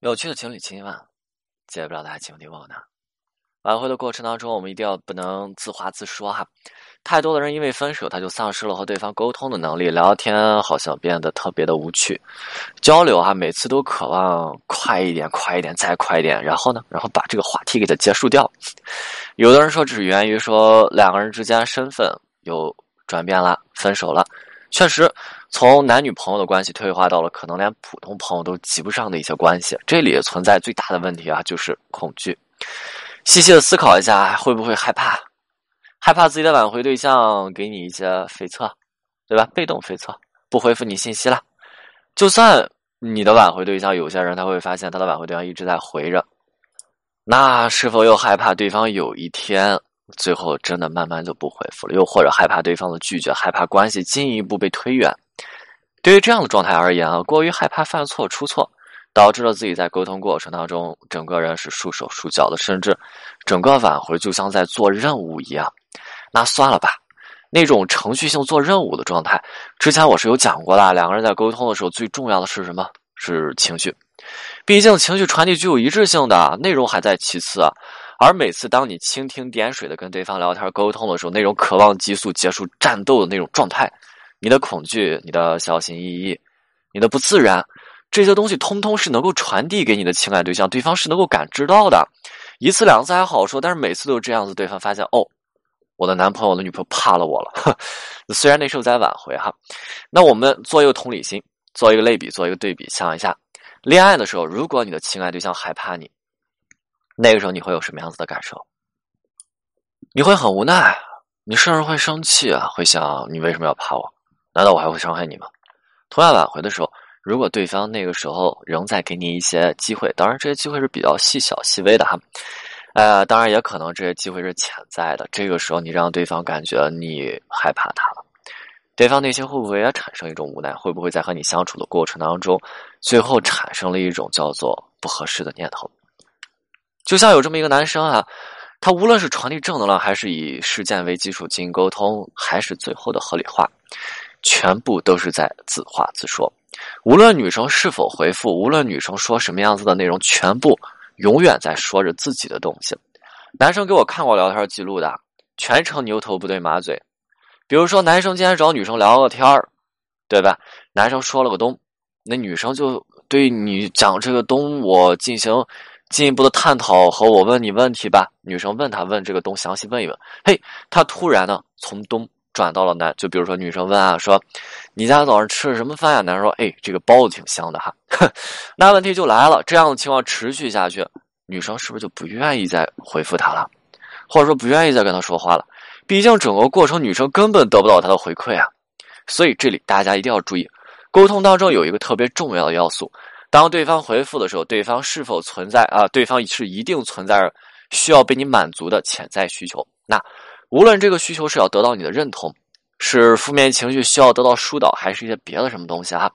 有趣的情侣情万，解不了的爱情问我呢。挽回的过程当中，我们一定要不能自话自说哈。太多的人因为分手，他就丧失了和对方沟通的能力，聊天好像变得特别的无趣，交流哈每次都渴望快一点、快一点、再快一点，然后呢，然后把这个话题给它结束掉。有的人说，只是源于说两个人之间身份有转变了，分手了。确实，从男女朋友的关系退化到了可能连普通朋友都及不上的一些关系，这里存在最大的问题啊，就是恐惧。细细的思考一下，会不会害怕？害怕自己的挽回对象给你一些飞策，对吧？被动飞策，不回复你信息了。就算你的挽回对象，有些人他会发现他的挽回对象一直在回着，那是否又害怕对方有一天？最后真的慢慢就不回复了，又或者害怕对方的拒绝，害怕关系进一步被推远。对于这样的状态而言啊，过于害怕犯错出错，导致了自己在沟通过程当中，整个人是束手束脚的，甚至整个挽回就像在做任务一样。那算了吧，那种程序性做任务的状态，之前我是有讲过的。两个人在沟通的时候，最重要的是什么？是情绪。毕竟情绪传递具有一致性的，内容还在其次。而每次当你蜻蜓点水的跟对方聊天沟通的时候，那种渴望急速结束战斗的那种状态，你的恐惧、你的小心翼翼、你的不自然，这些东西通通是能够传递给你的情感对象，对方是能够感知到的。一次两次还好说，但是每次都是这样子，对方发现哦，我的男朋友、我的女朋友怕了我了。虽然那时候在挽回哈，那我们做一个同理心，做一个类比，做一个对比，想一下，恋爱的时候，如果你的情感对象害怕你。那个时候你会有什么样子的感受？你会很无奈，你甚至会生气啊，会想你为什么要怕我？难道我还会伤害你吗？同样挽回的时候，如果对方那个时候仍在给你一些机会，当然这些机会是比较细小细微的哈，呃，当然也可能这些机会是潜在的。这个时候你让对方感觉你害怕他了，对方内心会不会也产生一种无奈？会不会在和你相处的过程当中，最后产生了一种叫做不合适的念头？就像有这么一个男生啊，他无论是传递正能量，还是以事件为基础进行沟通，还是最后的合理化，全部都是在自话自说。无论女生是否回复，无论女生说什么样子的内容，全部永远在说着自己的东西。男生给我看过聊天记录的，全程牛头不对马嘴。比如说，男生今天找女生聊个天儿，对吧？男生说了个东，那女生就对你讲这个东，我进行。进一步的探讨和我问你问题吧。女生问他问这个东，详细问一问。嘿，他突然呢从东转到了南，就比如说女生问啊，说你家早上吃了什么饭呀？男生说，哎，这个包子挺香的哈。那问题就来了，这样的情况持续下去，女生是不是就不愿意再回复他了，或者说不愿意再跟他说话了？毕竟整个过程女生根本得不到他的回馈啊。所以这里大家一定要注意，沟通当中有一个特别重要的要素。当对方回复的时候，对方是否存在啊？对方是一定存在需要被你满足的潜在需求。那无论这个需求是要得到你的认同，是负面情绪需要得到疏导，还是一些别的什么东西啊。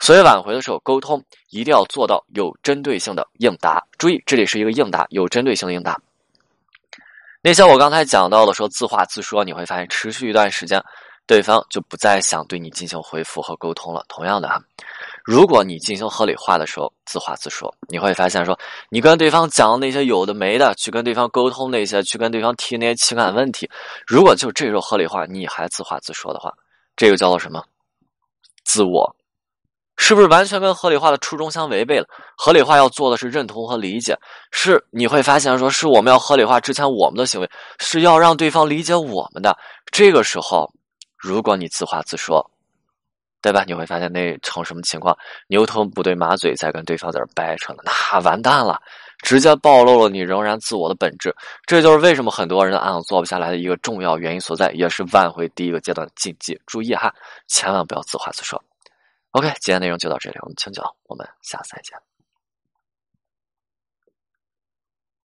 所以挽回的时候，沟通一定要做到有针对性的应答。注意，这里是一个应答，有针对性的应答。那些我刚才讲到的说自话自说，你会发现持续一段时间，对方就不再想对你进行回复和沟通了。同样的哈。如果你进行合理化的时候，自话自说，你会发现说，你跟对方讲那些有的没的，去跟对方沟通那些，去跟对方提那些情感问题，如果就这时候合理化，你还自话自说的话，这个叫做什么？自我，是不是完全跟合理化的初衷相违背了？合理化要做的是认同和理解，是你会发现说，是我们要合理化之前我们的行为，是要让对方理解我们的。这个时候，如果你自话自说。对吧？你会发现那成什么情况？牛头不对马嘴，在跟对方在这掰扯呢，那完蛋了，直接暴露了你仍然自我的本质。这就是为什么很多人的案子做不下来的一个重要原因所在，也是挽回第一个阶段的禁忌。注意哈，千万不要自话自说。OK，今天内容就到这里，我们清酒，我们下次再见。